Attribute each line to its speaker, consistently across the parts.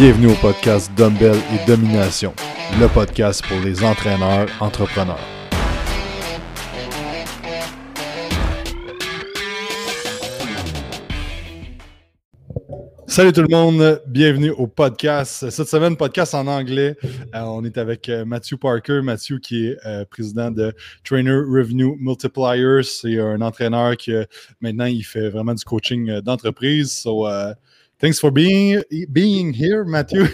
Speaker 1: Bienvenue au podcast Dumbbell et Domination, le podcast pour les entraîneurs entrepreneurs. Salut tout le monde, bienvenue au podcast. Cette semaine, podcast en anglais. Euh, on est avec euh, Matthew Parker. Matthew qui est euh, président de Trainer Revenue Multipliers. C'est un entraîneur qui maintenant il fait vraiment du coaching d'entreprise. Thanks for being being here, Mathew.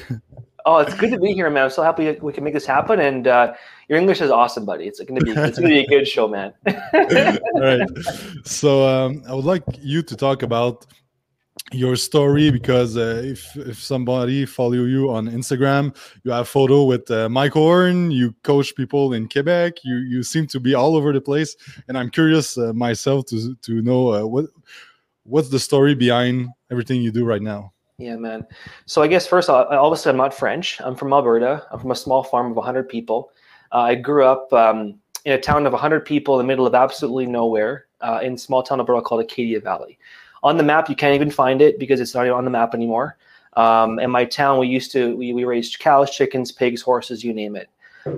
Speaker 2: Oh, it's good to be here, man. I'm so happy we can make this happen. And uh, your English is awesome, buddy. It's going to be it's to be a good show, man.
Speaker 1: All right. So um, I would like you to talk about your story because uh, if if somebody follow you on Instagram, you have photo with uh, Mike Horn. You coach people in Quebec. You you seem to be all over the place, and I'm curious uh, myself to to know uh, what what's the story behind everything you do right now.
Speaker 2: Yeah, man. So I guess first, all, obviously, I'm not French. I'm from Alberta. I'm from a small farm of 100 people. Uh, I grew up um, in a town of 100 people in the middle of absolutely nowhere uh, in small town Alberta called Acadia Valley on the map you can't even find it because it's not on the map anymore um, in my town we used to we, we raised cows chickens pigs horses you name it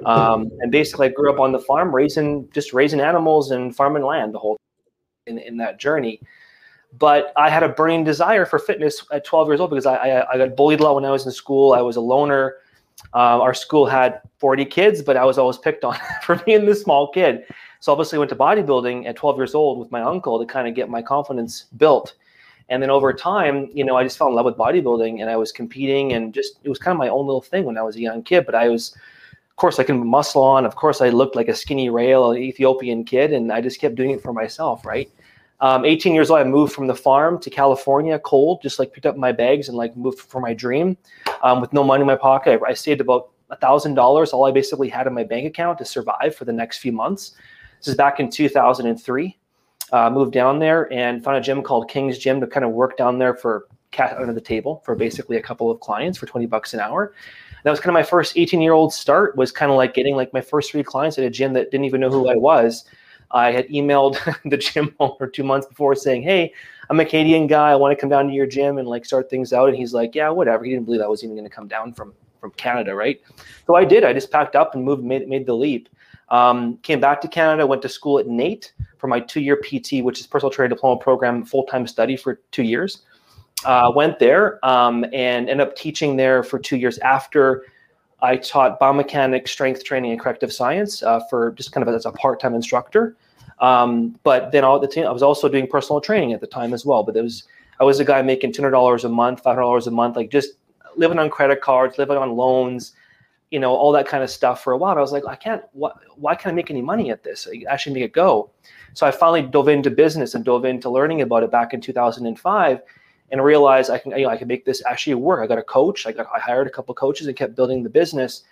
Speaker 2: um, and basically i grew up on the farm raising just raising animals and farming land the whole in, in that journey but i had a burning desire for fitness at 12 years old because i, I, I got bullied a lot when i was in school i was a loner uh, our school had 40 kids but i was always picked on for being the small kid so obviously I went to bodybuilding at 12 years old with my uncle to kind of get my confidence built. And then over time, you know, I just fell in love with bodybuilding and I was competing and just it was kind of my own little thing when I was a young kid. But I was, of course, I can muscle on. Of course, I looked like a skinny rail, Ethiopian kid, and I just kept doing it for myself, right? Um, 18 years old, I moved from the farm to California, cold, just like picked up my bags and like moved for my dream um, with no money in my pocket. I, I saved about a thousand dollars, all I basically had in my bank account to survive for the next few months. This is back in 2003. Uh, moved down there and found a gym called King's Gym to kind of work down there for cat under the table for basically a couple of clients for 20 bucks an hour. That was kind of my first 18 year old start was kind of like getting like my first three clients at a gym that didn't even know who I was. I had emailed the gym owner two months before saying, Hey, I'm a Canadian guy. I want to come down to your gym and like start things out. And he's like, Yeah, whatever. He didn't believe I was even going to come down from from Canada, right? So I did. I just packed up and moved, made, made the leap. Um, came back to Canada, went to school at NAIT for my two-year PT, which is personal training diploma program, full-time study for two years. Uh, went there um, and ended up teaching there for two years after I taught biomechanics, strength training, and corrective science uh, for just kind of as a part-time instructor. Um, but then all the time, I was also doing personal training at the time as well. But there was I was a guy making two hundred dollars a month, five hundred dollars a month, like just living on credit cards, living on loans, you know, all that kind of stuff for a while. I was like, I can't, why, why can't I make any money at this? I actually make it go. So I finally dove into business and dove into learning about it back in 2005 and realized I can, you know, I can make this actually work. I got a coach. I got, I hired a couple coaches and kept building the business.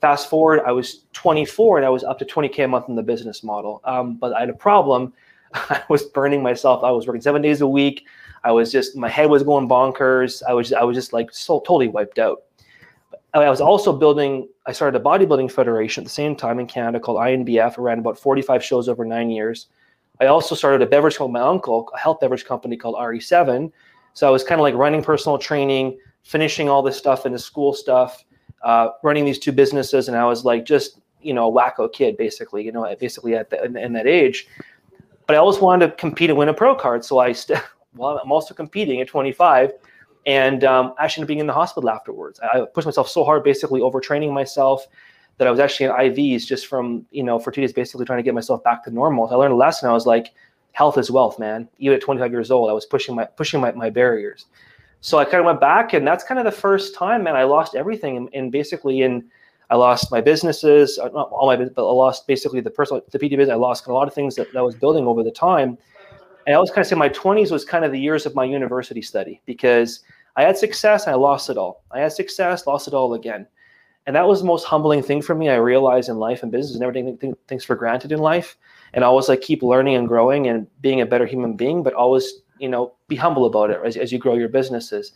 Speaker 2: Fast forward, I was 24 and I was up to 20K a month in the business model. Um, but I had a problem. I was burning myself. I was working seven days a week. I was just, my head was going bonkers. I was, I was just like so totally wiped out. I was also building, I started a bodybuilding federation at the same time in Canada called INBF. I ran about 45 shows over nine years. I also started a beverage company, my uncle, a health beverage company called RE7. So I was kind of like running personal training, finishing all this stuff into school stuff, uh, running these two businesses. And I was like, just, you know, a wacko kid, basically, you know, basically at the, in, in that age. But I always wanted to compete and win a pro card. So I, st- well, I'm also competing at 25 and um, actually ended up being in the hospital afterwards. I pushed myself so hard, basically overtraining myself, that I was actually in IVs just from you know for two days, basically trying to get myself back to normal. So I learned a lesson. I was like, health is wealth, man. Even at 25 years old, I was pushing my pushing my, my barriers. So I kind of went back, and that's kind of the first time, man. I lost everything, and, and basically in I lost my businesses, uh, not all my, but I lost basically the personal, the PT business. I lost a lot of things that, that I was building over the time. And I always kind of say my 20s was kind of the years of my university study because I had success I lost it all. I had success, lost it all again. And that was the most humbling thing for me. I realized in life and business, never take things for granted in life. And always like keep learning and growing and being a better human being, but always, you know, be humble about it as, as you grow your businesses.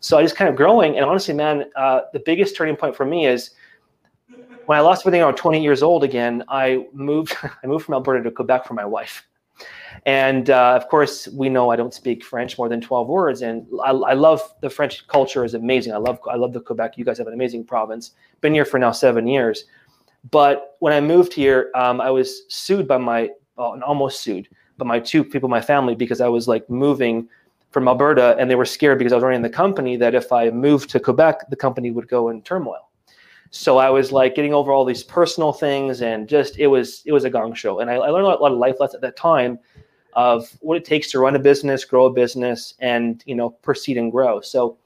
Speaker 2: So I just kind of growing. And honestly, man, uh, the biggest turning point for me is when I lost everything around 20 years old again, I moved, I moved from Alberta to Quebec for my wife. And uh, of course, we know I don't speak French more than 12 words. And I, I, love the French culture is amazing. I love I love the Quebec. You guys have an amazing province. Been here for now seven years. But when I moved here, um, I was sued by my well, almost sued by my two people my family because I was like moving from Alberta, and they were scared because I was running the company that if I moved to Quebec, the company would go in turmoil. So I was like getting over all these personal things, and just it was it was a gong show. And I, I learned a lot of life lessons at that time of what it takes to run a business, grow a business, and you know proceed and grow. So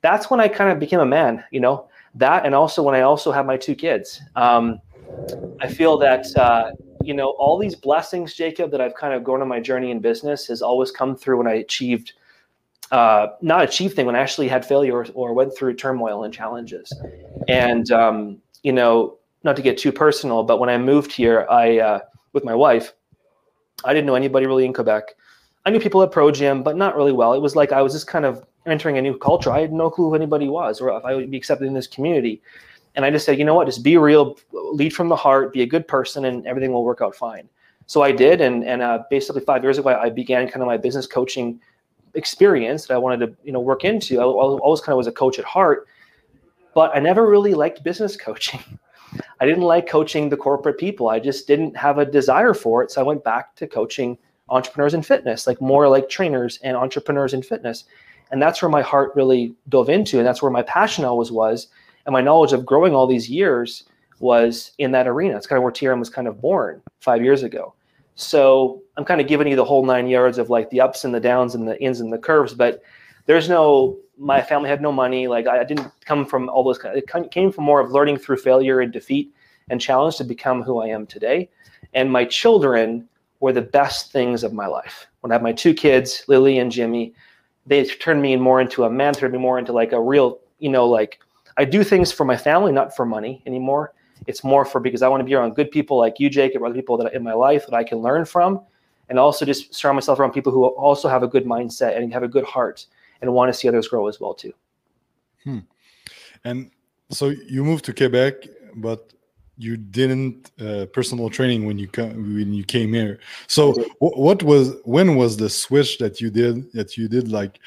Speaker 2: that's when I kind of became a man. You know that, and also when I also have my two kids. Um, I feel that uh, you know all these blessings, Jacob, that I've kind of grown on my journey in business has always come through when I achieved uh, not achieved thing when I actually had failure or, or, went through turmoil and challenges. And um, you know, not to get too personal, but when I moved here, I uh, with my wife, I didn't know anybody really in Quebec. I knew people at Pro Gym, but not really well. It was like I was just kind of entering a new culture. I had no clue who anybody was or if I would be accepted in this community. And I just said, you know what, just be real, lead from the heart, be a good person, and everything will work out fine. So I did, and and uh, basically five years ago, I began kind of my business coaching experience that I wanted to you know work into. I always kind of was a coach at heart, but I never really liked business coaching. I didn't like coaching the corporate people. I just didn't have a desire for it. So I went back to coaching entrepreneurs in fitness, like more like trainers and entrepreneurs in fitness. And that's where my heart really dove into. And that's where my passion always was. And my knowledge of growing all these years was in that arena. It's kind of where TRM was kind of born five years ago. So I'm kind of giving you the whole nine yards of like the ups and the downs and the ins and the curves, but there's no my family had no money. Like I didn't come from all those. It came from more of learning through failure and defeat and challenge to become who I am today. And my children were the best things of my life. When I have my two kids, Lily and Jimmy, they turned me more into a man, turned me more into like a real, you know, like I do things for my family, not for money anymore. It's more for because I want to be around good people like you, Jake, and other people that in my life that I can learn from, and also just surround myself around people who also have a good mindset and have a good heart and want to see others grow as well too.
Speaker 1: Hmm. And so you moved to Quebec, but you didn't uh, personal training when you when you came here. So what was when was the switch that you did that you did like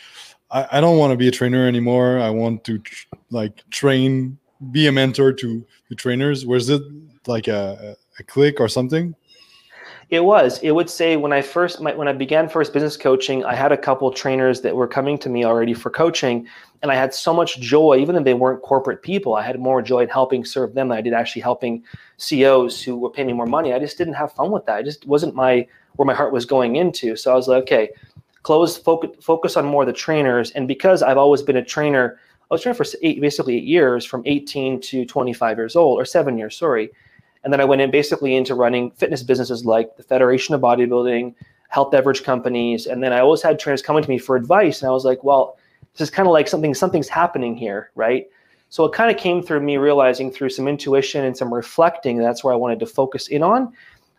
Speaker 1: I, I don't want to be a trainer anymore. I want to tr like train, be a mentor to the trainers. Was it like a, a click or something?
Speaker 2: It was. It would say when I first my, when I began first business coaching, I had a couple trainers that were coming to me already for coaching, and I had so much joy, even if they weren't corporate people. I had more joy in helping serve them than I did actually helping CEOs who were paying me more money. I just didn't have fun with that. It just wasn't my where my heart was going into. So I was like, okay, close focus focus on more the trainers. And because I've always been a trainer, I was trained for eight, basically eight years, from 18 to 25 years old, or seven years, sorry and then I went in basically into running fitness businesses like the Federation of Bodybuilding, health beverage companies. And then I always had trainers coming to me for advice. And I was like, well, this is kind of like something, something's happening here, right? So it kind of came through me realizing through some intuition and some reflecting that's where I wanted to focus in on.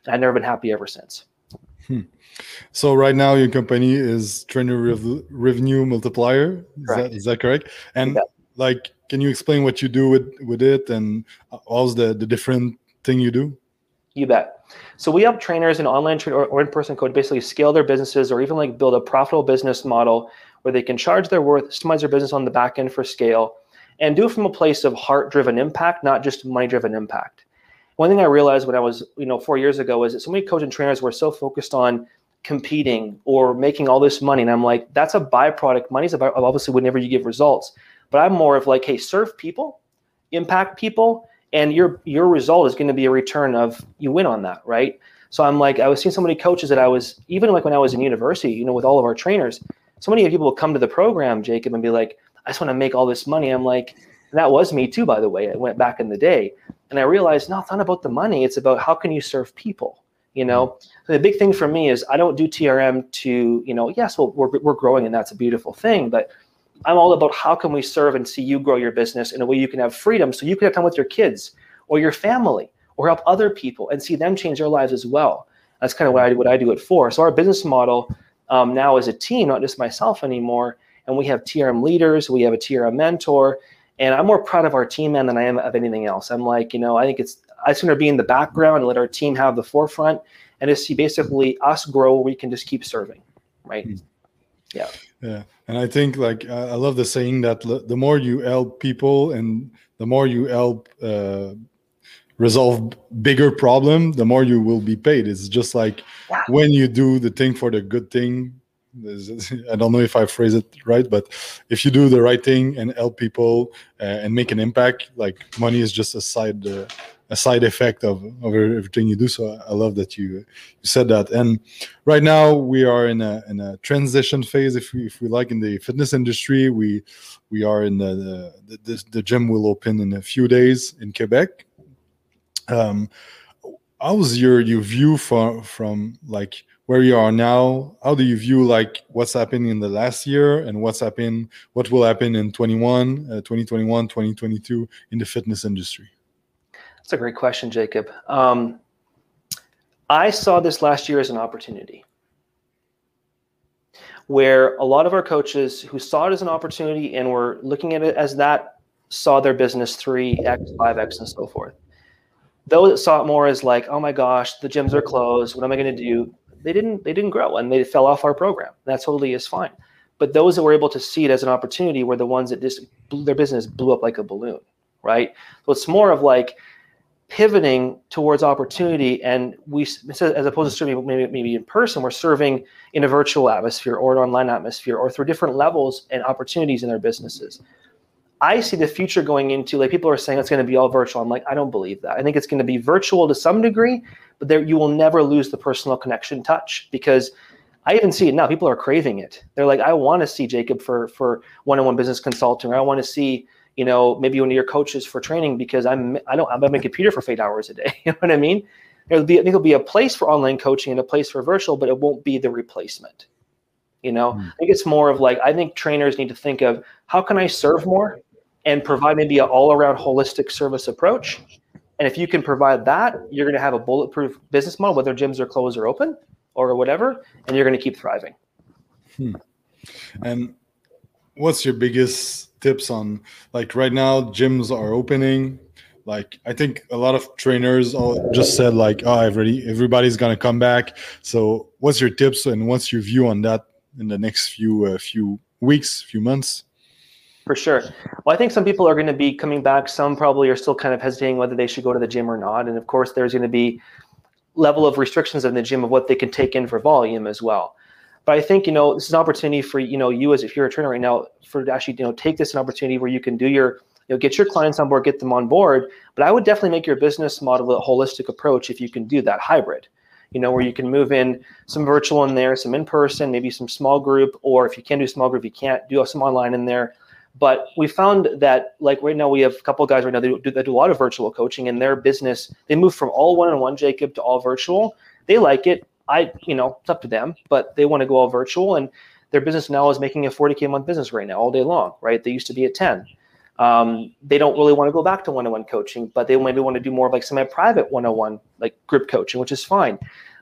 Speaker 2: I've never been happy ever since.
Speaker 1: Hmm. So right now your company is Trainer Rev- Revenue Multiplier. Is that, is that correct? And yeah. like, can you explain what you do with with it and how's the the different thing you do?
Speaker 2: You bet. So we help trainers and online train or, or in-person coach basically scale their businesses or even like build a profitable business model where they can charge their worth, systemize their business on the back end for scale, and do it from a place of heart-driven impact, not just money-driven impact. One thing I realized when I was, you know, four years ago is that so many coaches and trainers were so focused on competing or making all this money. And I'm like, that's a byproduct. Money's about obviously whenever you give results. But I'm more of like, hey, serve people, impact people, and your your result is going to be a return of you win on that, right? So I'm like, I was seeing so many coaches that I was even like when I was in university, you know, with all of our trainers, so many people come to the program, Jacob, and be like, I just want to make all this money. I'm like, that was me too, by the way. I went back in the day, and I realized, no, it's not about the money. It's about how can you serve people. You know, so the big thing for me is I don't do TRM to, you know, yes, well, we're, we're growing and that's a beautiful thing, but I'm all about how can we serve and see you grow your business in a way you can have freedom so you can have time with your kids or your family or help other people and see them change their lives as well. That's kind of what I, what I do it for. So our business model um, now is a team, not just myself anymore. And we have TRM leaders, we have a TRM mentor, and I'm more proud of our team man than I am of anything else. I'm like, you know, I think it's I sooner be in the background and let our team have the forefront and to see basically us grow we can just keep serving right mm. yeah
Speaker 1: yeah and i think like i love the saying that the more you help people and the more you help uh, resolve bigger problem the more you will be paid it's just like yeah. when you do the thing for the good thing I don't know if I phrase it right, but if you do the right thing and help people uh, and make an impact, like money is just a side uh, a side effect of, of everything you do. So I love that you you said that. And right now we are in a in a transition phase, if we if we like, in the fitness industry. We we are in the the, the, the gym will open in a few days in Quebec. Um, how was your your view from from like where you are now how do you view like what's happening in the last year and what's happening what will happen in 21 uh, 2021 2022 in the fitness industry?
Speaker 2: That's a great question jacob. Um, i saw this last year as an opportunity where a lot of our coaches who saw it as an opportunity and were looking at it as that saw their business 3x 5x and so forth. Those that saw it more as like oh my gosh the gyms are closed. What am i going to do they didn't they didn't grow and they fell off our program. That totally is fine. But those that were able to see it as an opportunity were the ones that just blew, their business blew up like a balloon, right? So it's more of like pivoting towards opportunity and we as opposed to serving maybe, maybe in person we're serving in a virtual atmosphere or an online atmosphere or through different levels and opportunities in their businesses i see the future going into like people are saying it's going to be all virtual i'm like i don't believe that i think it's going to be virtual to some degree but there you will never lose the personal connection touch because I even see it now. People are craving it. They're like, I want to see Jacob for for one-on-one business consulting, or I want to see, you know, maybe one of your coaches for training because I'm I don't I'm on my computer for eight hours a day. you know what I mean? There'll be I think there'll be a place for online coaching and a place for virtual, but it won't be the replacement. You know, mm. I think it's more of like I think trainers need to think of how can I serve more and provide maybe an all-around holistic service approach and if you can provide that, you're going to have a bulletproof business model, whether gyms are closed or open or whatever, and you're going to keep thriving.
Speaker 1: Hmm. And what's your biggest tips on like right now gyms are opening like i think a lot of trainers all just said like oh everybody everybody's gonna come back so what's your tips and what's your view on that in the next few uh, few weeks few months
Speaker 2: for sure. Well, I think some people are going to be coming back. Some probably are still kind of hesitating whether they should go to the gym or not. And of course, there's going to be level of restrictions in the gym of what they can take in for volume as well. But I think you know this is an opportunity for you know you as if you're a trainer right now for actually you know take this an opportunity where you can do your you know get your clients on board, get them on board. But I would definitely make your business model a holistic approach if you can do that hybrid you know, where you can move in some virtual in there, some in person, maybe some small group, or if you can do small group, you can't do some online in there. But we found that, like right now, we have a couple guys right now that do, that do a lot of virtual coaching, and their business they move from all one-on-one Jacob to all virtual. They like it. I, you know, it's up to them, but they want to go all virtual, and their business now is making a 40k a month business right now, all day long. Right? They used to be at 10. Um, they don't really want to go back to one-on-one coaching, but they maybe want to do more of like semi-private one-on-one, like group coaching, which is fine.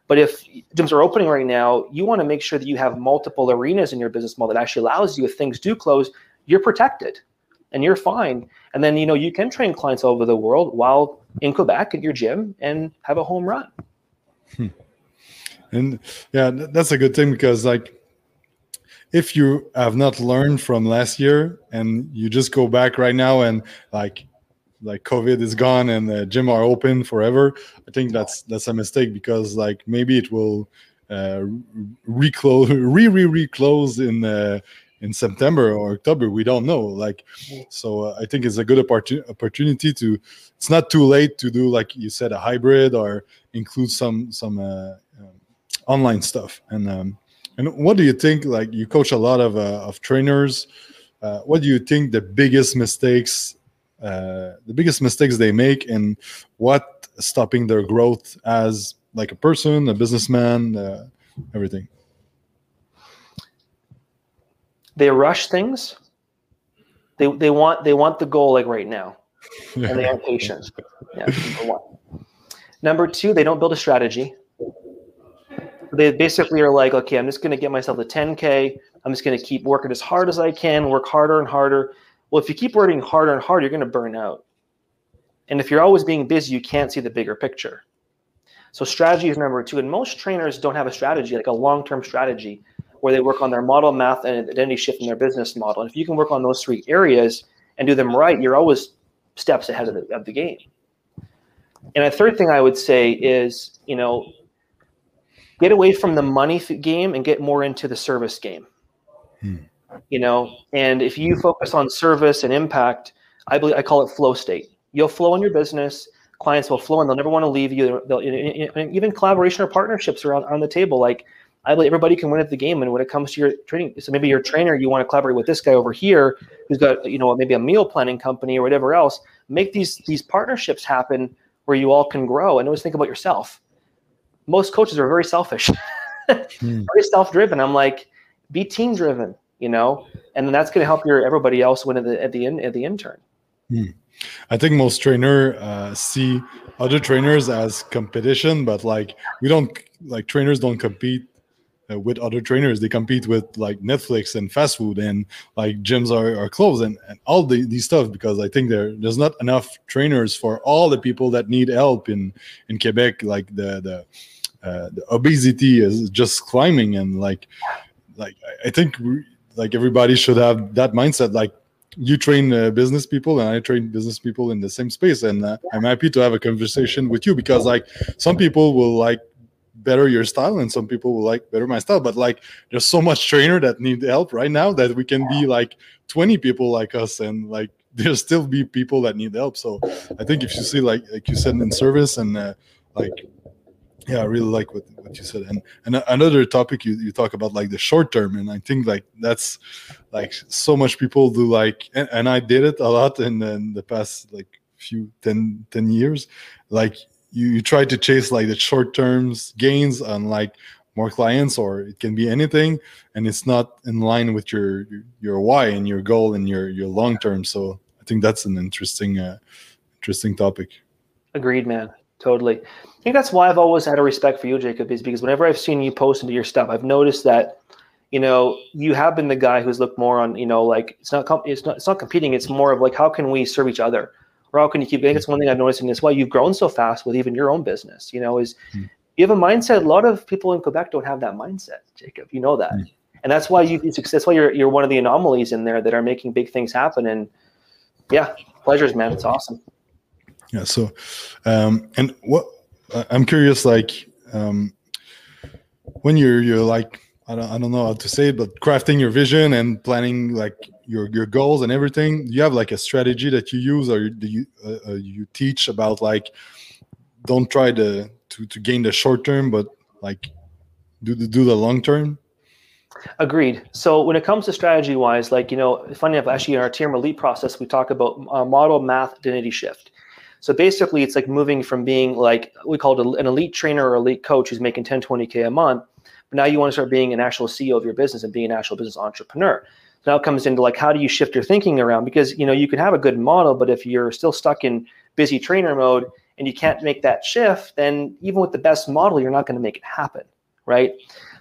Speaker 2: But if gyms are opening right now, you want to make sure that you have multiple arenas in your business model that actually allows you, if things do close, you're protected and you're fine. And then, you know, you can train clients all over the world while in Quebec at your gym and have a home run.
Speaker 1: Hmm. And yeah, that's a good thing because, like, if you have not learned from last year and you just go back right now and like like covid is gone and the gym are open forever i think that's that's a mistake because like maybe it will uh reclose re re reclose in uh, in September or October. We don't know. Like, so uh, I think it's a good opportunity opportunity to. It's not too late to do like you said a hybrid or include some some uh, um, online stuff. And um, and what do you think? Like you coach a lot of uh, of trainers. Uh, what do you think the biggest mistakes? Uh, the biggest mistakes they make and what stopping their growth as like a person, a businessman, uh, everything.
Speaker 2: They rush things. They they want they want the goal like right now, and they aren't patient. Yeah, number one. Number two, they don't build a strategy. They basically are like, okay, I'm just going to get myself to 10k. I'm just going to keep working as hard as I can, work harder and harder. Well, if you keep working harder and harder, you're going to burn out. And if you're always being busy, you can't see the bigger picture. So strategy is number two. And most trainers don't have a strategy, like a long-term strategy, where they work on their model, math, and identity shift in their business model. And if you can work on those three areas and do them right, you're always steps ahead of the, of the game. And a third thing I would say is, you know, get away from the money game and get more into the service game. Hmm. You know, and if you focus on service and impact, I believe I call it flow state. You'll flow in your business. Clients will flow, and they'll never want to leave you. They'll, even collaboration or partnerships are on, on the table. Like I believe everybody can win at the game. And when it comes to your training, so maybe your trainer, you want to collaborate with this guy over here who's got you know maybe a meal planning company or whatever else. Make these these partnerships happen where you all can grow. And always think about yourself. Most coaches are very selfish, hmm. very self driven. I'm like, be team driven, you know, and then that's going to help your everybody else win at the at the end at the intern.
Speaker 1: Hmm. I think most trainer uh, see other trainers as competition, but like we don't like trainers don't compete uh, with other trainers. They compete with like Netflix and fast food and like gyms are, are closed and, and all the, these stuff because I think there there's not enough trainers for all the people that need help in in Quebec. Like the the, uh, the obesity is just climbing and like like I think like everybody should have that mindset. Like you train uh, business people and I train business people in the same space and uh, I'm happy to have a conversation with you because like some people will like better your style and some people will like better my style but like there's so much trainer that need help right now that we can be like 20 people like us and like there'll still be people that need help. So i think if you see like like you said in service and uh, like yeah i really like what, what you said. And and another topic you, you talk about like the short term and i think like that's like so much people do like and, and i did it a lot in, in the past like few 10 10 years. Like you, you try to chase like the short terms gains on like more clients or it can be anything and it's not in line with your your why and your goal and your your long term. So i think that's an interesting uh, interesting topic.
Speaker 2: Agreed man. Totally. I think that's why i've always had a respect for you jacob is because whenever i've seen you post into your stuff i've noticed that you know you have been the guy who's looked more on you know like it's not it's not it's not competing. It's more of like how can we serve each other or how can you keep? I think it's one thing I've noticed in this. Why you've grown so fast with even your own business. You know, is mm. you have a mindset. A lot of people in Quebec don't have that mindset, Jacob. You know that, mm. and that's why you That's why you're you're one of the anomalies in there that are making big things happen. And yeah, pleasures, man. It's awesome.
Speaker 1: Yeah. So, um, and what I'm curious, like, um, when you're you're like I don't, I don't know how to say it, but crafting your vision and planning like your your goals and everything. Do you have like a strategy that you use, or do you uh, uh, you teach about like don't try to to to gain the short term, but like do the do the long term?
Speaker 2: Agreed. So when it comes to strategy wise, like you know, funny enough, actually in our TM elite process, we talk about uh, model math identity shift. So basically, it's like moving from being like we call it an elite trainer or elite coach who's making 10, 20K a month but now you want to start being an actual CEO of your business and being an actual business entrepreneur. So now it comes into like how do you shift your thinking around? Because you know you can have a good model, but if you're still stuck in busy trainer mode and you can't make that shift, then even with the best model, you're not going to make it happen, right?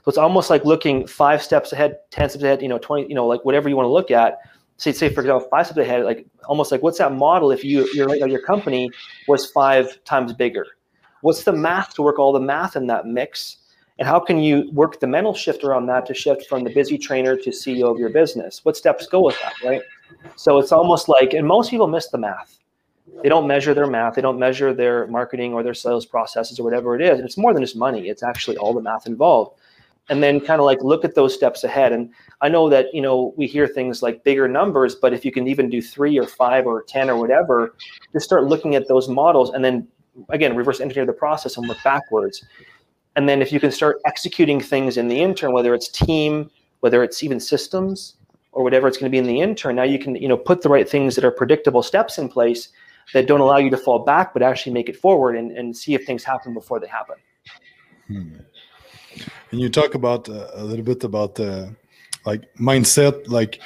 Speaker 2: So it's almost like looking five steps ahead, ten steps ahead, you know, twenty, you know, like whatever you want to look at. Say, say for example, five steps ahead, like almost like what's that model if you your your company was five times bigger? What's the math to work all the math in that mix? And how can you work the mental shift around that to shift from the busy trainer to CEO of your business? What steps go with that, right? So it's almost like, and most people miss the math. They don't measure their math. They don't measure their marketing or their sales processes or whatever it is. And it's more than just money. It's actually all the math involved. And then kind of like look at those steps ahead. And I know that, you know, we hear things like bigger numbers, but if you can even do three or five or 10 or whatever, just start looking at those models and then again, reverse engineer the process and work backwards. And then if you can start executing things in the intern, whether it's team, whether it's even systems, or whatever it's going to be in the intern, now you can you know put the right things that are predictable steps in place that don't allow you to fall back, but actually make it forward and, and see if things happen before they happen.
Speaker 1: Hmm. And you talk about uh, a little bit about uh, like mindset, like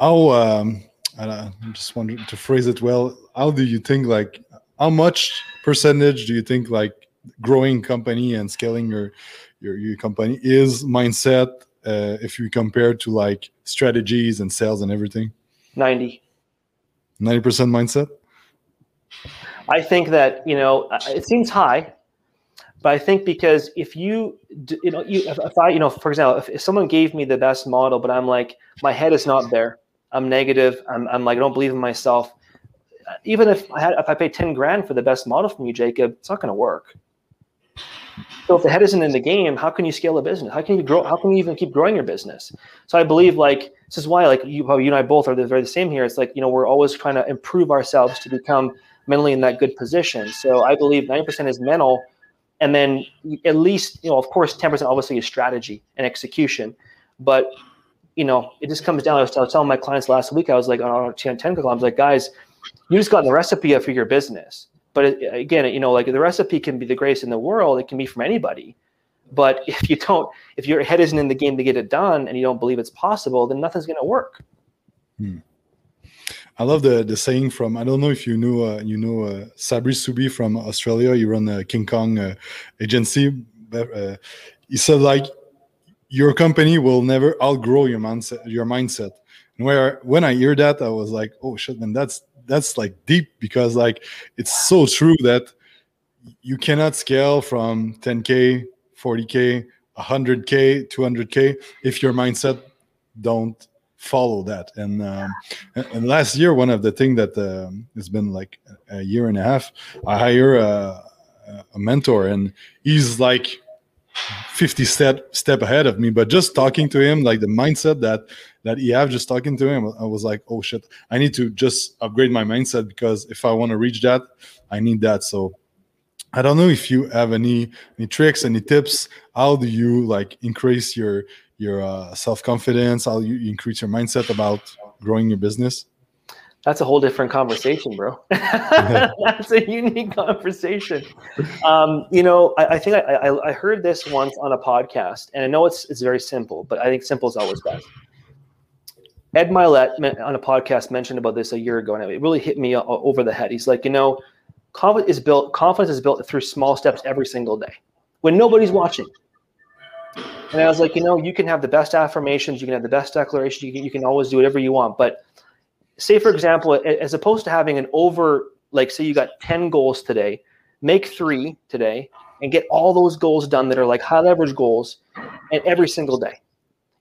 Speaker 1: how um, I just wanted to phrase it well. How do you think like how much percentage do you think like growing company and scaling your your, your company is mindset uh, if you compare to like strategies and sales and everything
Speaker 2: 90
Speaker 1: 90% mindset
Speaker 2: i think that you know it seems high But I think because if you, you know, you, if, I, you know, for example, if, if someone gave me the best model, but I'm like, my head is not there, I'm negative, I'm, I'm like, I don't believe in myself. Even if I had, if I pay 10 grand for the best model from you, Jacob, it's not going to work. So if the head isn't in the game, how can you scale a business? How can you grow? How can you even keep growing your business? So I believe like this is why like you, you and I both are very the same here. It's like you know we're always trying to improve ourselves to become mentally in that good position. So I believe 90% is mental, and then at least you know of course 10% obviously is strategy and execution, but you know it just comes down. I was, I was telling my clients last week. I was like on 10 10 I was like guys, you just got the recipe for your business but it, again, you know, like the recipe can be the greatest in the world. It can be from anybody. But if you don't, if your head isn't in the game to get it done, and you don't believe it's possible, then nothing's going to work.
Speaker 1: Hmm. I love the the saying from I don't know if you knew uh, you know uh, Sabri Suby from Australia. You run the King Kong uh, agency. Uh, he said like your company will never outgrow your mindset. Your mindset. And where when I hear that, I was like, oh shit, man, that's that's like deep because like it's so true that you cannot scale from 10k 40k 100k 200k if your mindset don't follow that. And um, and last year one of the thing that um, has been like a year and a half i hire a, a mentor and he's like 50 step step ahead of me. But just talking to him like the mindset that that have just talking to him i was like oh shit i need to just upgrade my mindset because if i want to reach that i need that so i don't know if you have any any tricks any tips how do you like increase your your uh, self-confidence how you increase your mindset about growing your business
Speaker 2: that's a whole different conversation, bro. that's a unique conversation. Um, you know, I, I think I, I, I, heard this once on a podcast, and I know it's it's very simple, but I think simple is always best. Ed Mylett on a podcast mentioned about this a year ago, and it really hit me uh, over the head. He's like, you know, confidence is built. Confidence is built through small steps every single day when nobody's watching. And I was like, you know, you can have the best affirmations, you can have the best declarations, you can, you can always do whatever you want, but say for example as opposed to having an over like say you got 10 goals today make three today and get all those goals done that are like high leverage goals and every single day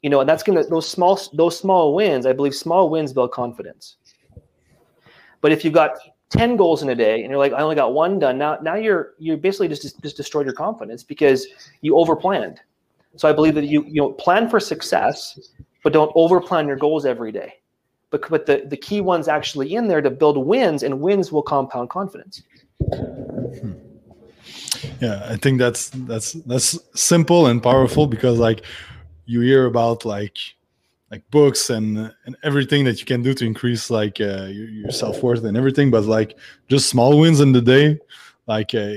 Speaker 2: you know and that's gonna those small those small wins i believe small wins build confidence. But if you've got 10 goals in a day and you're like i only got one done now now you're you're basically just just destroyed your confidence because you over planned so i believe that you you know plan for success but don't over plan your goals every day. But but the, the key one's actually in there to build wins and wins will compound confidence. Hmm.
Speaker 1: yeah i think that's that's that's simple and powerful because like you hear about like like books and and everything that you can do to increase like uh, your, your self-worth and everything but like just small wins in the day like uh,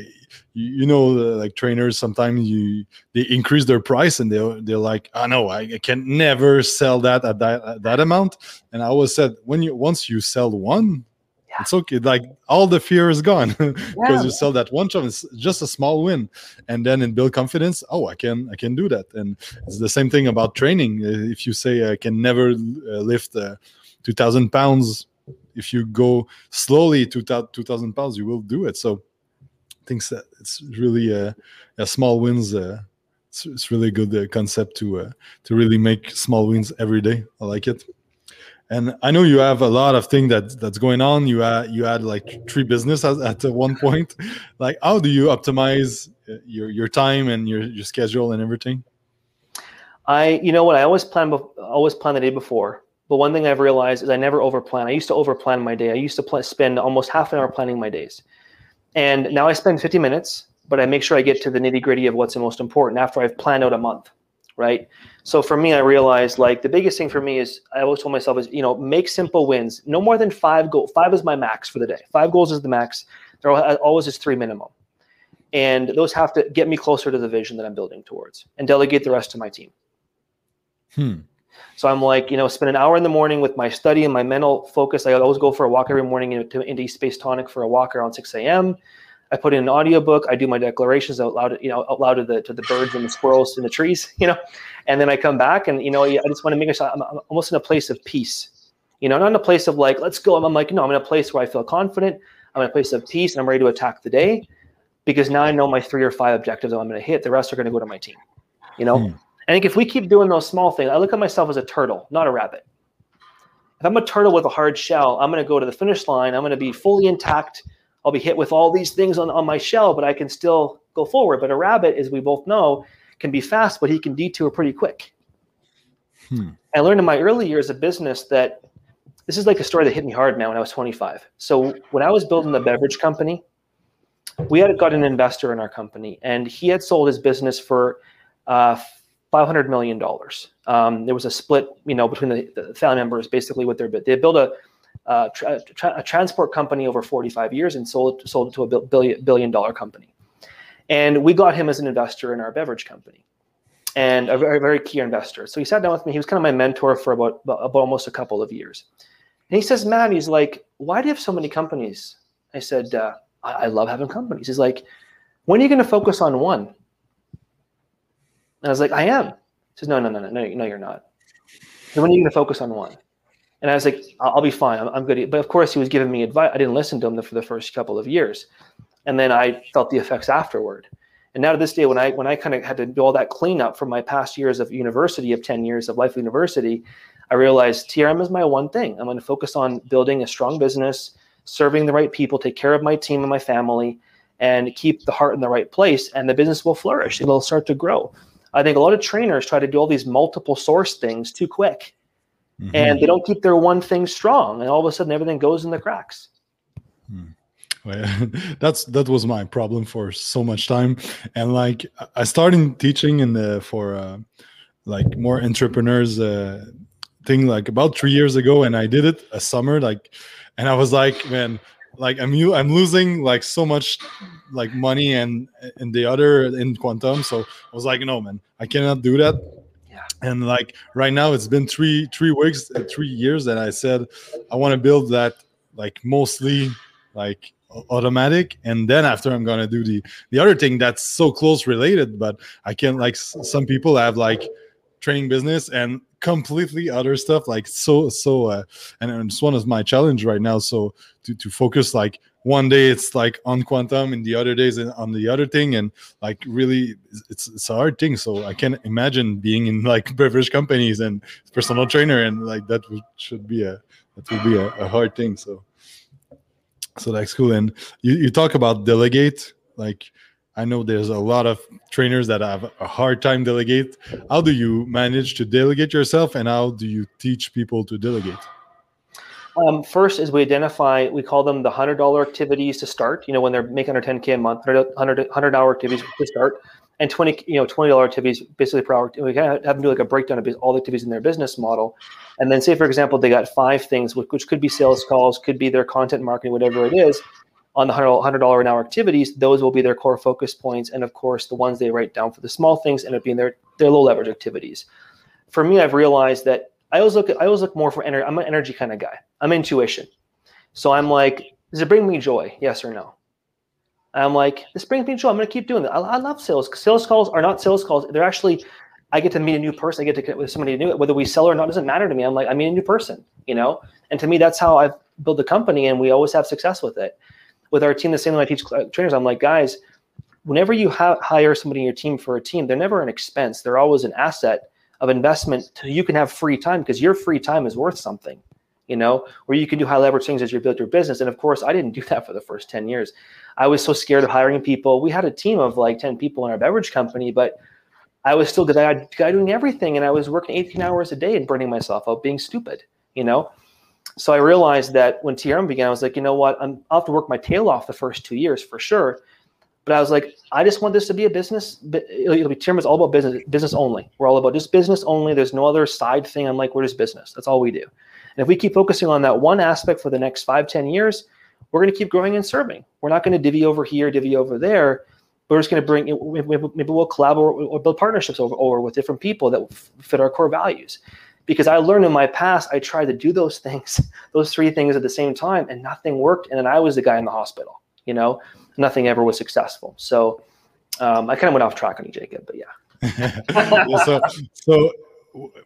Speaker 1: you, you know like trainers sometimes you they increase their price and they they're like oh no I, I can never sell that at that at that amount. And I always said when you once you sell one yeah. it's okay like all the fear is gone because yeah. you sell that one job it's just a small win and then in build confidence oh i can i can do that and it's the same thing about training if you say i can never uh, lift uh, 2000 pounds if you go slowly to 2000 pounds you will do it so think that it's really a, a small wins. Uh, it's, it's really a good uh, concept to uh, to really make small wins every day. I like it. And I know you have a lot of things that that's going on. You had you had like three businesses at, at one point. like, how do you optimize uh, your your time and your your schedule and everything?
Speaker 2: I, you know what, I always plan, always plan the day before. But one thing I've realized is I never overplan. I used to overplan my day. I used to pl- spend almost half an hour planning my days. And now I spend 50 minutes, but I make sure I get to the nitty gritty of what's the most important after I've planned out a month, right? So for me, I realized like the biggest thing for me is I always told myself is you know make simple wins, no more than five goals. Five is my max for the day. Five goals is the max. There always is three minimum, and those have to get me closer to the vision that I'm building towards, and delegate the rest to my team.
Speaker 1: Hmm.
Speaker 2: So I'm like, you know, spend an hour in the morning with my study and my mental focus. I always go for a walk every morning into, into East Space Tonic for a walk around 6 a.m. I put in an audiobook. I do my declarations out loud, you know, out loud to the to the birds and the squirrels in the trees, you know, and then I come back and you know, I just want to make sure I'm, I'm almost in a place of peace, you know, not in a place of like, let's go. I'm like, no, I'm in a place where I feel confident. I'm in a place of peace and I'm ready to attack the day. because now I know my three or five objectives I'm going to hit. The rest are going to go to my team. You know, mm. I think if we keep doing those small things, I look at myself as a turtle, not a rabbit. If I'm a turtle with a hard shell, I'm going to go to the finish line. I'm going to be fully intact. I'll be hit with all these things on, on my shell, but I can still go forward. But a rabbit, as we both know, can be fast, but he can detour pretty quick. Hmm. I learned in my early years of business that this is like a story that hit me hard now when I was 25. So when I was building the beverage company, we had got an investor in our company, and he had sold his business for uh, 500 million dollars. Um, there was a split, you know, between the, the family members, basically what their bid. They built a, tra- a transport company over 45 years and sold sold it to a billion billion dollar company. And we got him as an investor in our beverage company, and a very very key investor. So he sat down with me. He was kind of my mentor for about, about almost a couple of years. And he says, "Matt, he's like, why do you have so many companies?" I said, uh, I, I love having companies." He's like, "When are you going to focus on one?" And I was like, I am. He says, no, no, no, no, no, no, you're not. So when are you going to focus on one? And I was like, I'll, be fine. I'm, I'm, good. But of course, he was giving me advice. I didn't listen to him for the first couple of years, and then I felt the effects afterward. And now to this day, when I when I kind of had to do all that cleanup from my past years of university, of ten years of life university, I realized TRM is my one thing. I'm going to focus on building a strong business, serving the right people, take care of my team and my family, and keep the heart in the right place, and the business will flourish. It'll start to grow. I think a lot of trainers try to do all these multiple source things too quick. Mm-hmm. And they don't keep their one thing strong, and all of a sudden everything goes in the cracks.
Speaker 1: Hmm. Well, that's that was my problem for so much time, and like I started teaching in the for uh, like more entrepreneurs uh, thing like about three years ago, and I did it a summer like, and I was like, man, like I'm I'm losing like so much like money and in the other in quantum. So I was like, no man, I cannot do that. And like right now, it's been three three weeks, uh, three years that I said I want to build that like mostly like automatic. And then after i'm gonna do the the other thing that's so close related but i can't like some people have like training business and completely other stuff like so so uh and it's one of my challenge right now so to to focus like one day it's like on quantum and the other days on the other thing and like really it's it's a hard thing so i can imagine being in like beverage companies and personal trainer and like that would, should be a that would be a, a hard thing so so that's cool and you, you talk about delegate like I know there's a lot of trainers that have a hard time delegate. How do you manage to delegate yourself, and how do you teach people to delegate?
Speaker 2: Um, first is we identify, we call them the hundred dollar activities to start. You know, when they're making under 10k a month, 100 hour activities to start, and 20 you know 20 dollar activities basically per hour. We kind of have them do like a breakdown of all the activities in their business model, and then say for example they got five things, which could be sales calls, could be their content marketing, whatever it is on the $100 an hour activities, those will be their core focus points. And of course, the ones they write down for the small things end up being their, their low leverage activities. For me, I've realized that I always look at, I always look more for energy. I'm an energy kind of guy. I'm intuition. So I'm like, does it bring me joy? Yes or no? I'm like, this brings me joy. I'm going to keep doing it. I, I love sales. Sales calls are not sales calls. They're actually, I get to meet a new person. I get to connect with somebody new. Whether we sell or not doesn't matter to me. I'm like, I meet a new person, you know? And to me, that's how I've built a company and we always have success with it with our team, the same way I teach trainers, I'm like, guys, whenever you ha- hire somebody in your team for a team, they're never an expense. They're always an asset of investment. You can have free time because your free time is worth something, you know, where you can do high leverage things as you build your business. And of course, I didn't do that for the first 10 years. I was so scared of hiring people. We had a team of like 10 people in our beverage company, but I was still the guy doing everything. And I was working 18 hours a day and burning myself out being stupid, you know? So I realized that when TRM began, I was like, you know what? I'm, I'll have to work my tail off the first two years for sure. But I was like, I just want this to be a business. It'll be TRM is all about business, business only. We're all about just business only. There's no other side thing. I'm like, we're just business. That's all we do. And if we keep focusing on that one aspect for the next five, ten years, we're going to keep growing and serving. We're not going to divvy over here, divvy over there. We're just going to bring, maybe we'll collaborate or build partnerships over, over with different people that fit our core values because I learned in my past I tried to do those things, those three things at the same time, and nothing worked. And then I was the guy in the hospital. You know, nothing ever was successful. So um, I kind of went off track on you, Jacob. But yeah.
Speaker 1: so so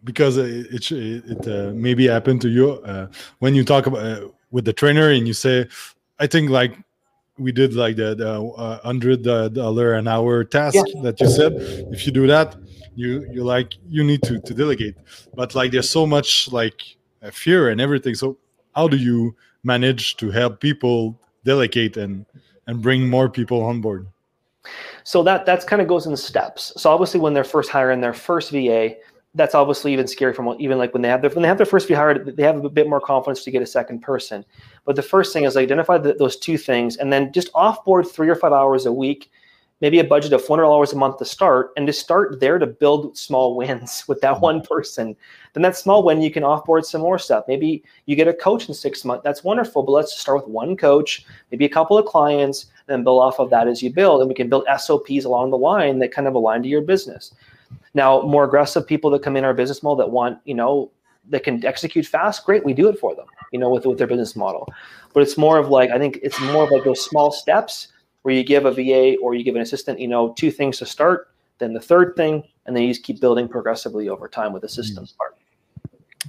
Speaker 1: because it it, it uh, maybe happened to you uh, when you talk about uh, with the trainer and you say, I think like we did like the, the uh, hundred dollar an hour task yeah. that you said. If you do that, you you like you need to to delegate. But like there's so much like fear and everything. So how do you manage to help people delegate and and bring more people on board?
Speaker 2: So that that's kind of goes in steps. So obviously, when they're first hiring their first VA, that's obviously even scary from even like when they have their when they have their first VA hired, they have a bit more confidence to get a second person. But the first thing is identify the, those two things, and then just offboard three or five hours a week maybe a budget of $400 a month to start and to start there to build small wins with that one person. Then that small win you can offboard some more stuff. Maybe you get a coach in six months that's wonderful but let's start with one coach maybe a couple of clients and then build off of that as you build. And we can build sops along the line that kind of align to your business now more aggressive people that come in our business model that want you know that can execute fast great we do it for them you know with, with their business model but it's more of like i think it's more of like those small steps where you give a VA or you give an assistant, you know, two things to start, then the third thing, and then you just keep building progressively over time with the systems mm. part.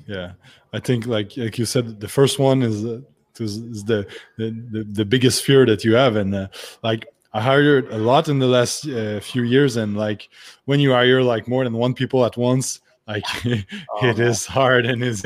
Speaker 1: Yeah, I think like like you said, the first one is uh, is the, the the biggest fear that you have, and uh, like I hired a lot in the last uh, few years, and like when you hire like more than one people at once, like oh, it is hard and it's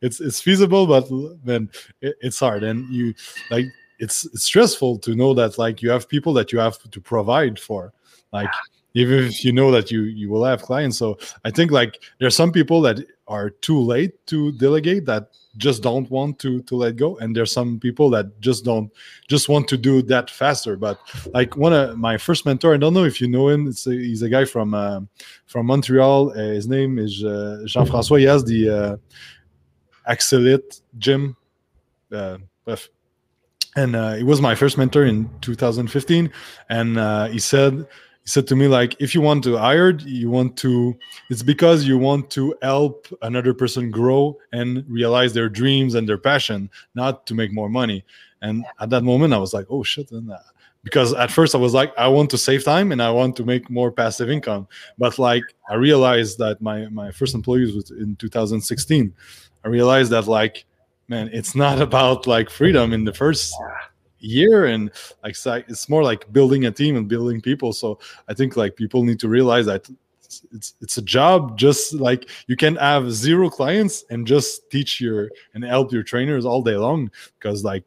Speaker 1: it's it's feasible, but then it, it's hard, and you like it's, it's stressful to know that like you have people that you have to provide for. Like even if you know that you you will have clients. So i think like there's some people that are too late to delegate that just don't want to to let go. And there's some people that just don't just want to do that faster. But like one of my first mentor i don't know if you know him. A, he's a guy from uh, from montreal. Uh, his name is uh, jean-françois. He has the uh, Axelit gym uh, and uh, he was my first mentor in 2015 and uh, he said he said to me like if you want to hire you want to it's because you want to help another person grow and realize their dreams and their passion not to make more money. And at that moment i was like oh shit and uh, because at first i was like i want to save time and i want to make more passive income. But like i realized that my my first employees was in 2016 i realized that like man, it's not about like freedom in the first year and like it's more like building a team and building people so i think like people need to realize that it's, it's it's a job just like you can have zero clients and just teach your and help your trainers all day long because like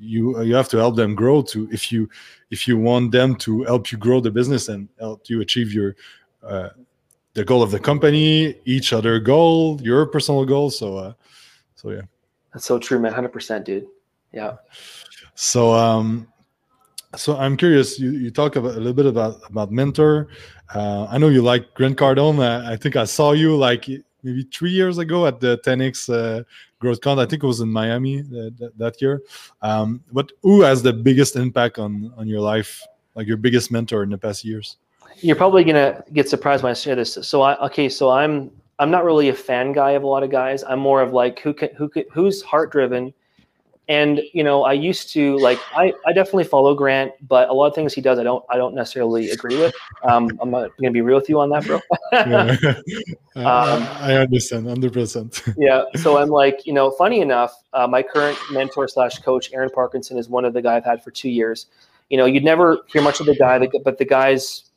Speaker 1: you you have to help them grow to if you if you want them to help you grow the business and help you achieve your uh, the goal of the company each other goal your personal goal so uh so yeah
Speaker 2: that's so true, man. Hundred percent, dude. Yeah.
Speaker 1: So, um, so I'm curious. You, you talk about a little bit about about mentor. Uh, I know you like Grant Cardone. Uh, I think I saw you like maybe three years ago at the 10x uh, Growth Con. I think it was in Miami uh, that, that year. Um, but who has the biggest impact on on your life? Like your biggest mentor in the past years?
Speaker 2: You're probably gonna get surprised when I say this. So I okay. So I'm I'm not really a fan guy of a lot of guys. I'm more of like who can who can, who's heart driven. And you know, I used to like I, I definitely follow Grant, but a lot of things he does I don't I don't necessarily agree with. Um, I'm not gonna be real with you on that, bro.
Speaker 1: um, I understand, hundred percent.
Speaker 2: yeah. So I'm like, you know, funny enough, uh, my current mentor slash coach, Aaron Parkinson, is one of the guy I've had for two years. You know, you'd never hear much of the guy, but the guy's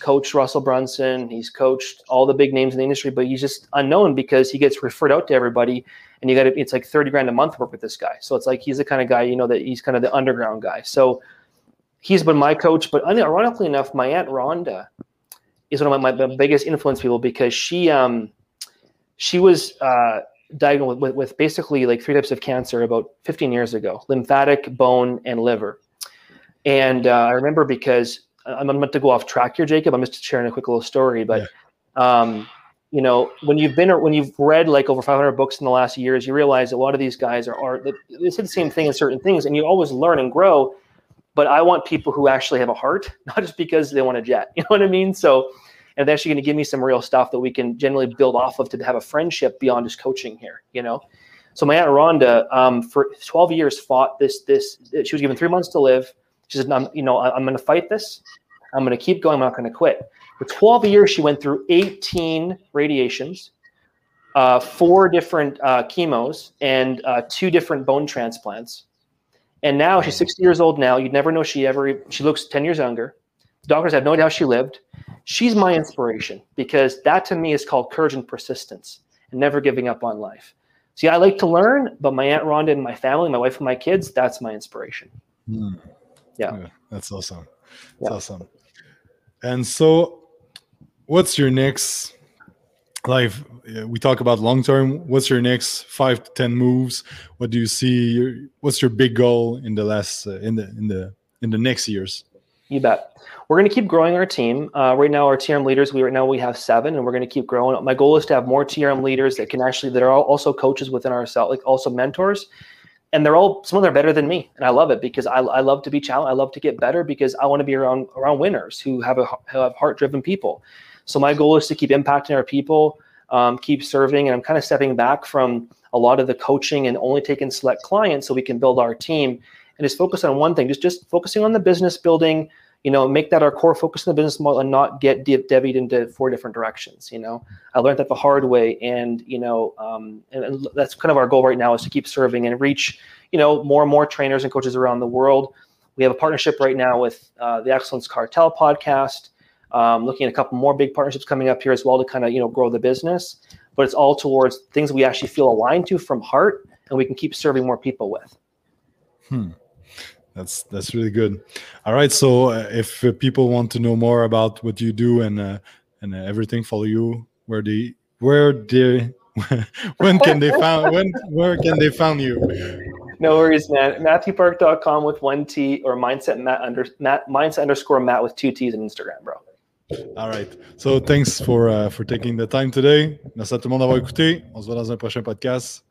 Speaker 2: coached Russell Brunson. He's coached all the big names in the industry, but he's just unknown because he gets referred out to everybody. And you got it's like 30 grand a month work with this guy. So it's like he's the kind of guy, you know, that he's kind of the underground guy. So he's been my coach. But ironically enough, my Aunt Rhonda is one of my, my biggest influence people because she, um, she was, uh, diagnosed with, with basically like three types of cancer about 15 years ago lymphatic, bone, and liver. And uh, I remember because I'm meant to go off track here, Jacob. I'm just sharing a quick little story, but yeah. um, you know, when you've been when you've read like over 500 books in the last years, you realize a lot of these guys are are they say the same thing in certain things, and you always learn and grow. But I want people who actually have a heart, not just because they want a jet. You know what I mean? So, and they're actually going to give me some real stuff that we can generally build off of to have a friendship beyond just coaching here. You know. So my aunt Rhonda, um, for 12 years, fought this. This she was given three months to live. She said, I'm, you know, I'm going to fight this. I'm going to keep going. I'm not going to quit. For 12 years, she went through 18 radiations, uh, four different uh, chemos, and uh, two different bone transplants. And now she's 60 years old now. You'd never know she ever, she looks 10 years younger. Doctors have no idea how she lived. She's my inspiration because that to me is called courage and persistence and never giving up on life. See, I like to learn, but my Aunt Rhonda and my family, my wife and my kids, that's my inspiration.
Speaker 1: Mm.
Speaker 2: Yeah. yeah.
Speaker 1: That's awesome. That's yeah. awesome. And so, what's your next life? We talk about long term. What's your next five to ten moves? What do you see? What's your big goal in the last uh, in the in the in the next years?
Speaker 2: You bet. We're going to keep growing our team. Uh, right now, our TRM leaders, we right now we have seven, and we're going to keep growing. My goal is to have more TRM leaders that can actually that are also coaches within our cell, like also mentors, and they're all some of them are better than me, and I love it because I, I love to be challenged. I love to get better because I want to be around around winners who have a who have heart driven people. So my goal is to keep impacting our people, um, keep serving, and I'm kind of stepping back from a lot of the coaching and only taking select clients so we can build our team and just focus on one thing, just just focusing on the business building, you know, make that our core focus in the business model and not get de- into four different directions. You know, I learned that the hard way, and you know, um, and, and, that's kind of our goal right now is to keep serving and reach, you know, more and more trainers and coaches around the world. We have a partnership right now with uh, the Excellence Cartel podcast. Um, looking at a couple more big partnerships coming up here as well to kind of you know grow the business. But it's all towards things we actually feel aligned to from heart, and we can keep serving more people with.
Speaker 1: Hmm. That's that's really good. All right, so uh, if uh, people want to know more about what you do and uh, and uh, everything, follow you. Where they where they when can they find when where can they find you?
Speaker 2: No worries, man. MathewPark.com with one T or mindset Matt under Matt mindset underscore Matt with two T's on Instagram, bro.
Speaker 1: All right. So thanks for uh, for taking the time today. Merci à tout le monde d'avoir écouté. On se voit dans un prochain podcast.